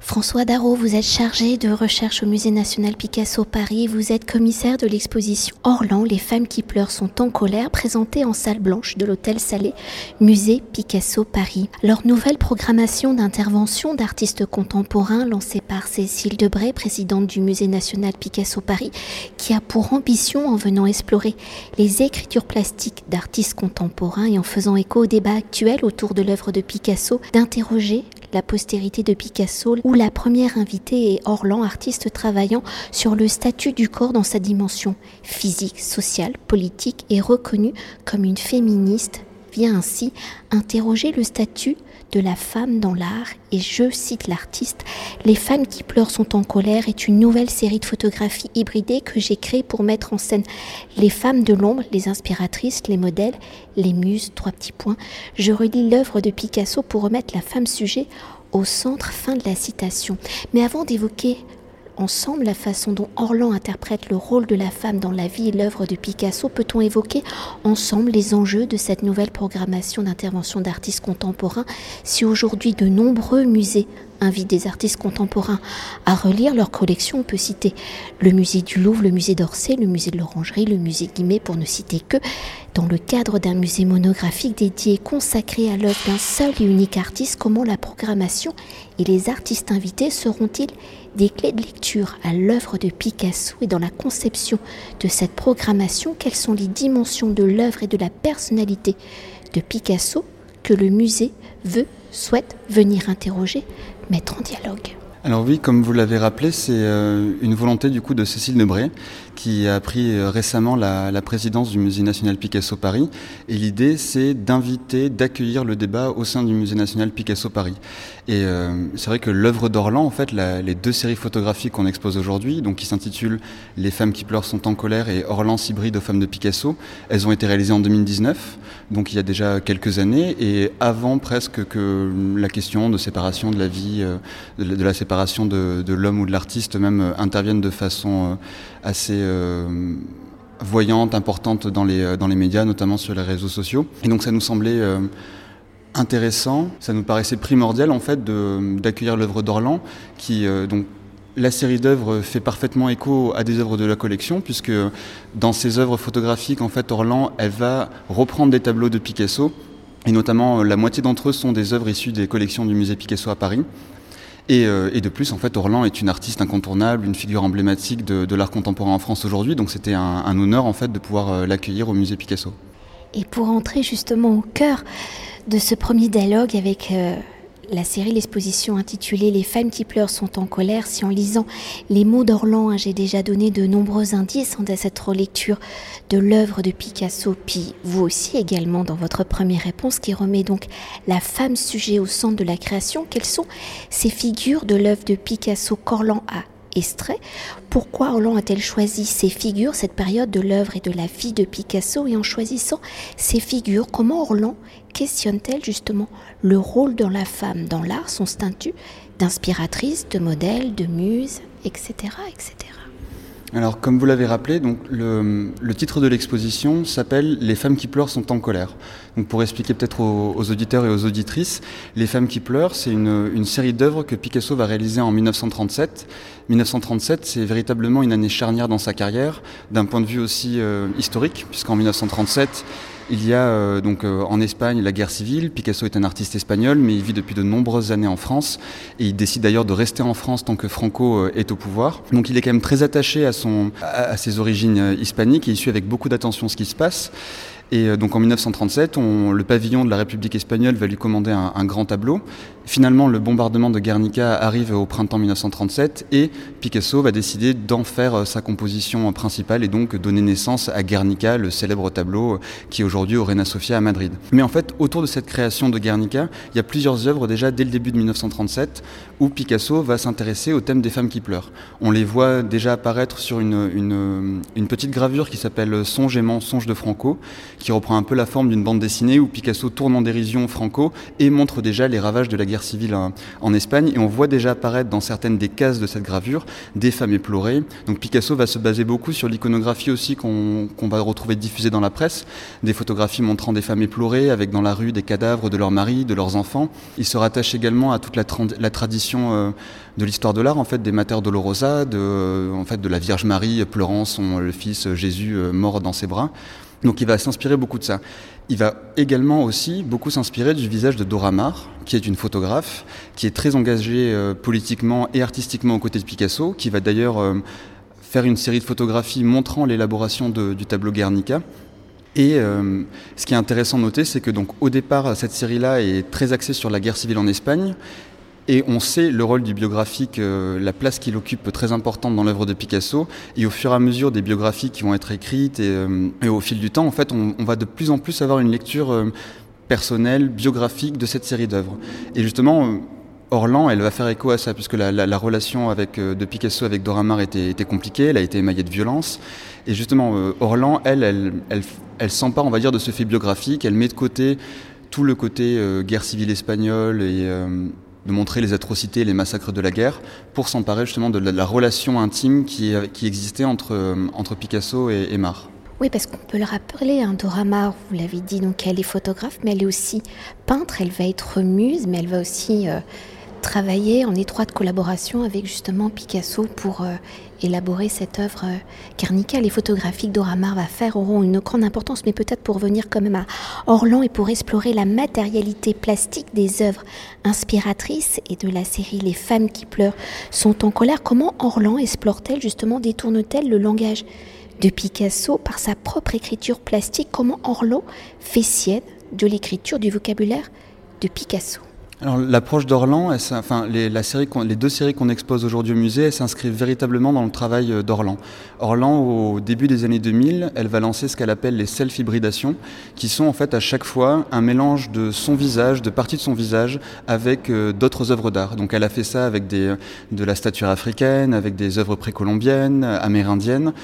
François Darro, vous êtes chargé de recherche au Musée national Picasso Paris. Vous êtes commissaire de l'exposition Orlan, Les femmes qui pleurent sont en colère, présentée en salle blanche de l'hôtel Salé, Musée Picasso Paris. Leur nouvelle programmation d'intervention d'artistes contemporains lancée par Cécile Debray, présidente du Musée national Picasso Paris, qui a pour ambition, en venant explorer les écritures plastiques d'artistes contemporains et en faisant écho au débat actuel autour de l'œuvre de Picasso, d'interroger la postérité de Picasso, où la première invitée est Orlan, artiste travaillant sur le statut du corps dans sa dimension physique, sociale, politique et reconnue comme une féministe, vient ainsi interroger le statut de la femme dans l'art et je cite l'artiste, Les femmes qui pleurent sont en colère est une nouvelle série de photographies hybridées que j'ai créées pour mettre en scène les femmes de l'ombre, les inspiratrices, les modèles, les muses, trois petits points. Je relis l'œuvre de Picasso pour remettre la femme sujet au centre, fin de la citation. Mais avant d'évoquer ensemble la façon dont Orlan interprète le rôle de la femme dans la vie et l'œuvre de Picasso, peut-on évoquer ensemble les enjeux de cette nouvelle programmation d'intervention d'artistes contemporains si aujourd'hui de nombreux musées invite des artistes contemporains à relire leurs collections. On peut citer le musée du Louvre, le musée d'Orsay, le musée de l'Orangerie, le musée Guimet, pour ne citer que, dans le cadre d'un musée monographique dédié et consacré à l'œuvre d'un seul et unique artiste, comment la programmation et les artistes invités seront-ils des clés de lecture à l'œuvre de Picasso et dans la conception de cette programmation, quelles sont les dimensions de l'œuvre et de la personnalité de Picasso que le musée veut, souhaite venir interroger mettre en dialogue. Alors oui, comme vous l'avez rappelé, c'est euh, une volonté du coup de Cécile Nebré qui a pris euh, récemment la, présidence du Musée national Picasso Paris. Et l'idée, c'est d'inviter, d'accueillir le débat au sein du Musée national Picasso Paris. Et euh, c'est vrai que l'œuvre d'Orlan, en fait, les deux séries photographiques qu'on expose aujourd'hui, donc qui s'intitulent Les femmes qui pleurent sont en colère et Orlan hybride aux femmes de Picasso, elles ont été réalisées en 2019, donc il y a déjà quelques années, et avant presque que la question de séparation de la vie, de la séparation de, l'homme ou de l'artiste même intervienne de façon assez euh, voyante, importante dans les, euh, dans les médias, notamment sur les réseaux sociaux. Et donc ça nous semblait euh, intéressant, ça nous paraissait primordial en fait d'accueillir l'œuvre d'Orlan, qui donc la série d'œuvres fait parfaitement écho à des œuvres de la collection, puisque dans ses œuvres photographiques, en fait, Orlan, elle va reprendre des tableaux de Picasso, et notamment la moitié d'entre eux sont des œuvres issues des collections du musée Picasso à Paris. Euh, et, de plus, en fait, Orlan est une artiste incontournable, une figure emblématique de, l'art contemporain en France aujourd'hui. Donc c'était un, honneur en fait de pouvoir euh, l'accueillir au musée Picasso. Et pour entrer justement au cœur de ce premier dialogue avec euh, la série, l'exposition intitulée Les femmes qui pleurent sont en colère, si en lisant les mots d'Orlan, j'ai déjà donné de nombreux indices dans cette relecture de l'œuvre de Picasso, puis vous aussi également dans votre première réponse qui remet donc la femme sujet au centre de la création, quelles sont ces figures de l'œuvre de Picasso qu'Orlan a extrait. Pourquoi Orlan a-t-elle choisi ces figures, cette période de l'œuvre et de la vie de Picasso Et en choisissant ces figures, comment Orlan questionne-t-elle justement le rôle de la femme dans l'art, son statut d'inspiratrice, de modèle, de muse, etc. etc. Alors, comme vous l'avez rappelé, donc, le, titre de l'exposition s'appelle Les femmes qui pleurent sont en colère. Donc, pour expliquer peut-être aux, auditeurs et aux auditrices, Les femmes qui pleurent, c'est une, série d'œuvres que Picasso va réaliser en 1937. 1937, c'est véritablement une année charnière dans sa carrière, d'un point de vue aussi euh, historique, puisqu'en 1937, il y a euh, donc euh, en Espagne la guerre civile. Picasso est un artiste espagnol, mais il vit depuis de nombreuses années en France et il décide d'ailleurs de rester en France tant que Franco euh, est au pouvoir. Donc il est quand même très attaché à, son, à ses origines hispaniques et il suit avec beaucoup d'attention ce qui se passe. Et euh, donc en 1937, on, le pavillon de la République espagnole va lui commander un, grand tableau. Finalement, le bombardement de Guernica arrive au printemps 1937 et Picasso va décider d'en faire euh, sa composition principale et donc donner naissance à Guernica, le célèbre tableau euh, qui est aujourd'hui au Reina Sofia à Madrid. Mais en fait, autour de cette création de Guernica, il y a plusieurs œuvres déjà dès le début de 1937 où Picasso va s'intéresser au thème des femmes qui pleurent. On les voit déjà apparaître sur une, une, petite gravure qui s'appelle Songe et mensonge de Franco, qui reprend un peu la forme d'une bande dessinée où Picasso tourne en dérision Franco et montre déjà les ravages de la guerre civile en, Espagne. Et on voit déjà apparaître dans certaines des cases de cette gravure des femmes éplorées. Donc Picasso va se baser beaucoup sur l'iconographie aussi qu'on va retrouver diffusée dans la presse, des photographies montrant des femmes éplorées avec dans la rue des cadavres de leurs maris, de leurs enfants. Il se rattache également à toute la, tradition euh, de l'histoire de l'art, en fait, des Mater Dolorosa, de, en fait, de la Vierge Marie pleurant son fils Jésus euh, mort dans ses bras. Donc il va s'inspirer beaucoup de ça. Il va également aussi beaucoup s'inspirer du visage de Dora Maar, qui est une photographe, qui est très engagée euh, politiquement et artistiquement aux côtés de Picasso, qui va d'ailleurs faire une série de photographies montrant l'élaboration du tableau Guernica. Et ce qui est intéressant de noter, c'est que donc au départ, cette série-là est très axée sur la guerre civile en Espagne, et on sait le rôle du biographique, euh, la place qu'il occupe très importante dans l'œuvre de Picasso. Et au fur et à mesure des biographies qui vont être écrites et, euh, au fil du temps, en fait, on, va de plus en plus avoir une lecture euh, personnelle, biographique de cette série d'œuvres. Et justement, Orlan, elle va faire écho à ça, puisque la, relation avec, de Picasso avec Dora Maar était, compliquée, elle a été émaillée de violence. Et justement, Orlan, elle, elle, elle, elle s'empare, on va dire, de ce fait biographique, elle met de côté tout le côté guerre civile espagnole et de montrer les atrocités et les massacres de la guerre pour s'emparer justement de la, relation intime qui, qui existait entre, euh, entre Picasso et, et Mar. Oui, parce qu'on peut le rappeler, hein, Dora Maar, vous l'avez dit, donc elle est photographe, mais elle est aussi peintre, elle va être muse, mais elle va aussi euh, travailler en étroite collaboration avec justement Picasso pour euh, élaborer cette œuvre euh. Les photographies que Dora Maar va faire auront une grande importance, mais peut-être pour venir quand même à Orlan et pour explorer la matérialité plastique des œuvres inspiratrices et de la série Les femmes qui pleurent sont en colère. Comment Orlan explore-t-elle justement, détourne-t-elle le langage de Picasso par sa propre écriture plastique? Comment Orlan fait sienne de l'écriture du vocabulaire de Picasso? Alors l'approche d'Orlan, enfin les, la série, les deux séries qu'on expose aujourd'hui au musée, s'inscrivent véritablement dans le travail euh, d'Orlan. Orlan, au début des années 2000, elle va lancer ce qu'elle appelle les self-hybridations, qui sont en fait à chaque fois un mélange de son visage, de parties de son visage, avec euh, d'autres œuvres d'art. Donc elle a fait ça avec de la stature africaine, avec des œuvres précolombiennes, amérindiennes.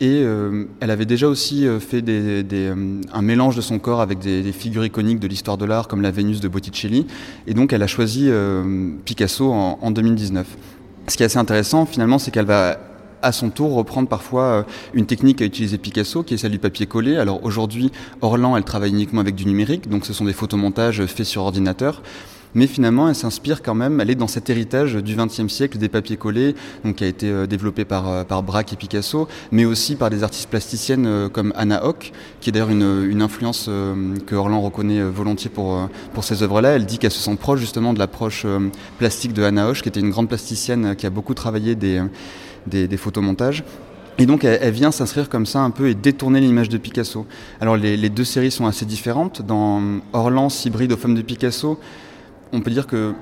Et euh, elle avait déjà aussi euh, fait euh, un mélange de son corps avec des, figures iconiques de l'histoire de l'art, comme la Vénus de Botticelli. Et donc, elle a choisi Picasso en, en, 2019. Ce qui est assez intéressant, finalement, c'est qu'elle va à son tour reprendre parfois une technique à utiliser Picasso, qui est celle du papier collé. Alors aujourd'hui, Orlan, elle travaille uniquement avec du numérique, donc ce sont des photomontages faits sur ordinateur mais finalement elle s'inspire quand même, elle est dans cet héritage du XXe siècle des papiers collés, donc qui a été euh, développé par, euh, par Braque et Picasso, mais aussi par des artistes plasticiennes euh, comme Anna Hock, qui est d'ailleurs une, influence que Orlan reconnaît volontiers pour, pour ces œuvres-là. Elle dit qu'elle se sent proche justement de l'approche plastique de Anna Hock, qui était une grande plasticienne qui a beaucoup travaillé des, des, photomontages. Et donc elle, vient s'inscrire comme ça un peu et détourner l'image de Picasso. Alors les, les, deux séries sont assez différentes. Dans Orlan, hybride aux femmes de Picasso, on peut dire que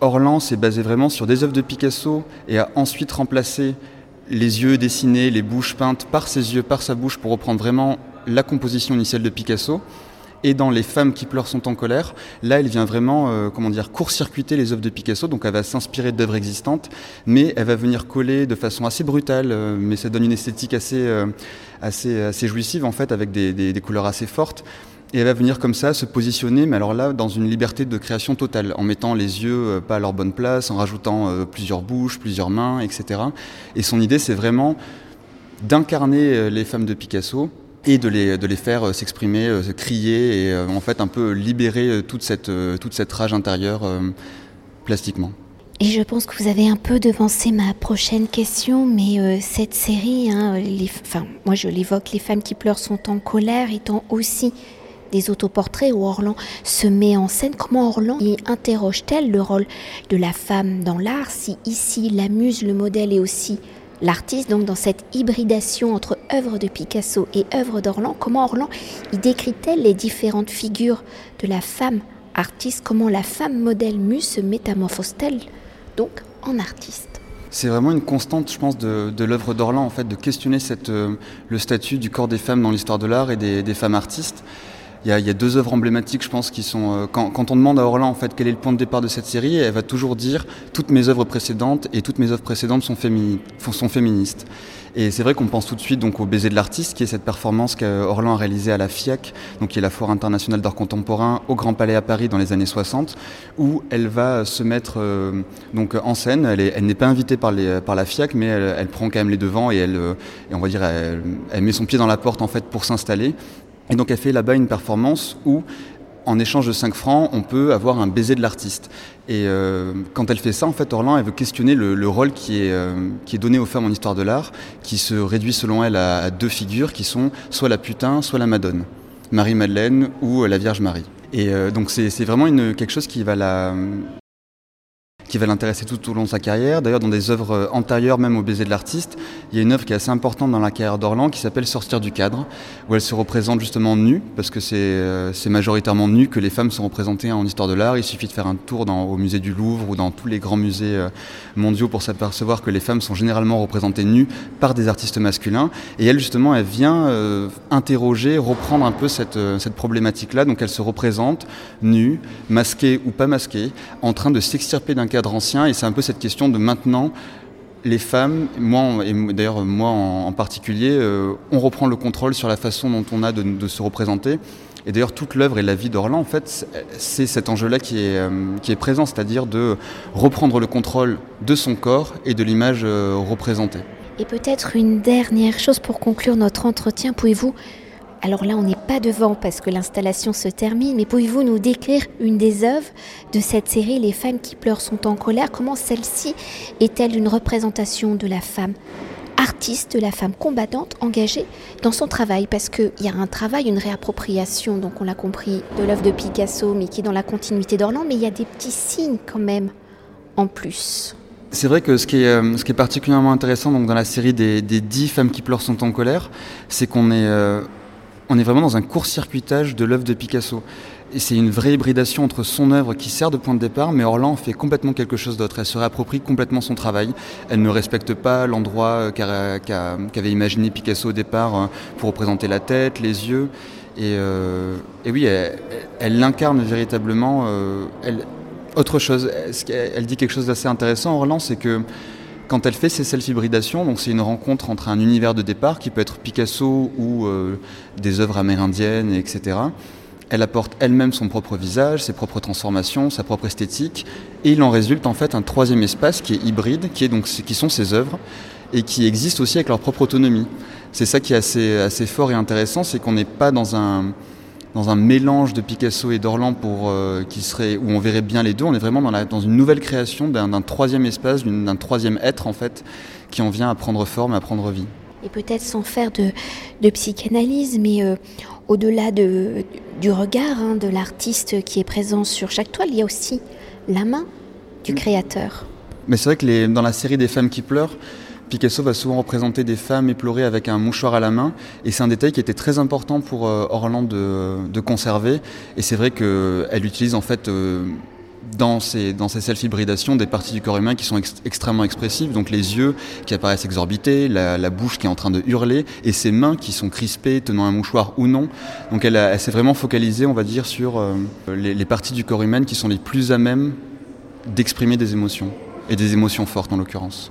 Orlan s'est basé vraiment sur des œuvres de Picasso et a ensuite remplacé les yeux dessinés, les bouches peintes par ses yeux, par sa bouche, pour reprendre vraiment la composition initiale de Picasso. Et dans Les femmes qui pleurent sont en colère, là, elle vient vraiment, euh, comment dire, court-circuiter les œuvres de Picasso. Donc, elle va s'inspirer d'œuvres existantes, mais elle va venir coller de façon assez brutale, euh, mais ça donne une esthétique assez, euh, assez, assez jouissive en fait, avec des couleurs assez fortes. Et elle va venir comme ça se positionner, mais alors là, dans une liberté de création totale, en mettant les yeux euh, pas à leur bonne place, en rajoutant euh, plusieurs bouches, plusieurs mains, etc. Et son idée, c'est vraiment d'incarner euh, les femmes de Picasso et de les, de les faire s'exprimer, crier et en fait un peu libérer toute cette, toute cette rage intérieure plastiquement. Et je pense que vous avez un peu devancé ma prochaine question, mais cette série, hein, enfin, moi je l'évoque, les femmes qui pleurent sont en colère, étant aussi des autoportraits où Orlan se met en scène. Comment Orlan y interroge-t-elle le rôle de la femme dans l'art si ici la muse, le modèle est aussi l'artiste, donc dans cette hybridation entre œuvre de Picasso et œuvre d'Orlan, comment Orlan y décrit-elle les différentes figures de la femme artiste? Comment la femme modèle muse se métamorphose-t-elle donc en artiste? C'est vraiment une constante, je pense, de, l'œuvre d'Orlan, en fait, de questionner euh, le statut du corps des femmes dans l'histoire de l'art et des femmes artistes. Il y, a, deux œuvres emblématiques, je pense, qui sont. Euh, quand, on demande à Orlan en quel est le point de départ de cette série, elle va toujours dire toutes mes œuvres précédentes et toutes mes œuvres précédentes sont, féministes. Et c'est vrai qu'on pense tout de suite donc au baiser de l'artiste, qui est cette performance qu'Orlan a réalisée à la FIAC, donc qui est la Foire internationale d'art contemporain au Grand Palais à Paris dans les années 60, où elle va se mettre euh, donc en scène. Elle n'est pas invitée par, la FIAC, mais elle, prend quand même les devants et elle, euh, on va dire, elle met son pied dans la porte en fait pour s'installer. Et donc elle fait là-bas une performance où en échange de 5 francs, on peut avoir un baiser de l'artiste. Et euh, quand elle fait ça, en fait, Orlan, elle veut questionner le, rôle qui est, euh, qui est donné aux femmes en histoire de l'art, qui se réduit selon elle à, deux figures, qui sont soit la putain, soit la madone, Marie-Madeleine ou la Vierge Marie. Et euh, donc c'est vraiment une, quelque chose qui va la, qui va l'intéresser tout au long de sa carrière. D'ailleurs, dans des œuvres euh, antérieures même au baiser de l'artiste, il y a une œuvre qui est assez importante dans la carrière d'Orlan qui s'appelle Sortir du cadre, où elle se représente justement nue, parce que c'est euh, majoritairement nu que les femmes sont représentées en histoire de l'art. Il suffit de faire un tour au musée du Louvre ou dans tous les grands musées euh, mondiaux pour s'apercevoir que les femmes sont généralement représentées nues par des artistes masculins. Et elle, justement, elle vient interroger, reprendre un peu cette problématique-là. Donc elle se représente nue, masquée ou pas masquée, en train de s'extirper d'un cadre ancien et c'est un peu cette question de maintenant les femmes, moi et d'ailleurs moi en, particulier, euh, on reprend le contrôle sur la façon dont on a de, se représenter. Et d'ailleurs toute l'œuvre et la vie d'Orlan, en fait, c'est cet enjeu-là qui est, euh, qui est présent, c'est-à-dire de reprendre le contrôle de son corps et de l'image euh, représentée. Et peut-être une dernière chose pour conclure notre entretien, pouvez-vous alors là, on n'est pas devant parce que l'installation se termine, mais pouvez-vous nous décrire une des œuvres de cette série Les femmes qui pleurent sont en colère? Comment celle-ci est-elle une représentation de la femme artiste, de la femme combattante engagée dans son travail? Parce qu'il y a un travail, une réappropriation, donc on l'a compris, de l'œuvre de Picasso, mais qui est dans la continuité d'Orland, mais il y a des petits signes quand même en plus. C'est vrai que ce qui, est, euh, particulièrement intéressant dans la série des, dix femmes qui pleurent sont en colère, c'est qu'on est, euh, on est vraiment dans un court-circuitage de l'œuvre de Picasso. Et c'est une vraie hybridation entre son œuvre qui sert de point de départ, mais Orlan fait complètement quelque chose d'autre. Elle se réapproprie complètement son travail. Elle ne respecte pas l'endroit qu'avait imaginé Picasso au départ euh, pour représenter la tête, les yeux. Et, euh, oui, elle, l'incarne véritablement. Euh, autre chose, elle dit quelque chose d'assez intéressant, Orlan, c'est que quand elle fait ses self-hybridations, donc c'est une rencontre entre un univers de départ qui peut être Picasso ou euh, des œuvres amérindiennes, etc. Elle apporte elle-même son propre visage, ses propres transformations, sa propre esthétique, et il en résulte en fait un troisième espace qui est hybride, qui, est donc, qui sont ses œuvres, et qui existe aussi avec leur propre autonomie. C'est ça qui est assez, assez fort et intéressant, c'est qu'on n'est pas dans un, dans un mélange de Picasso et d'Orlan pour euh, qui serait où on verrait bien les deux. On est vraiment dans, la, dans une nouvelle création d'un troisième espace, d'un troisième être en fait, qui en vient à prendre forme, à prendre vie. Et peut-être sans faire de, de psychanalyse, mais euh, au-delà de, du regard hein, de l'artiste qui est présent sur chaque toile, il y a aussi la main du mm. créateur. Mais c'est vrai que les, dans la série des femmes qui pleurent, Picasso va souvent représenter des femmes éplorées avec un mouchoir à la main, et c'est un détail qui était très important pour euh, Orlan de, conserver. Et c'est vrai qu'elle utilise en fait euh, dans ces, dans ces self-hybridations des parties du corps humain qui sont extrêmement expressives, donc les yeux qui apparaissent exorbités, la, bouche qui est en train de hurler, et ses mains qui sont crispées, tenant un mouchoir ou non. Donc elle, s'est vraiment focalisée, on va dire, sur euh, les parties du corps humain qui sont les plus à même d'exprimer des émotions, et des émotions fortes en l'occurrence.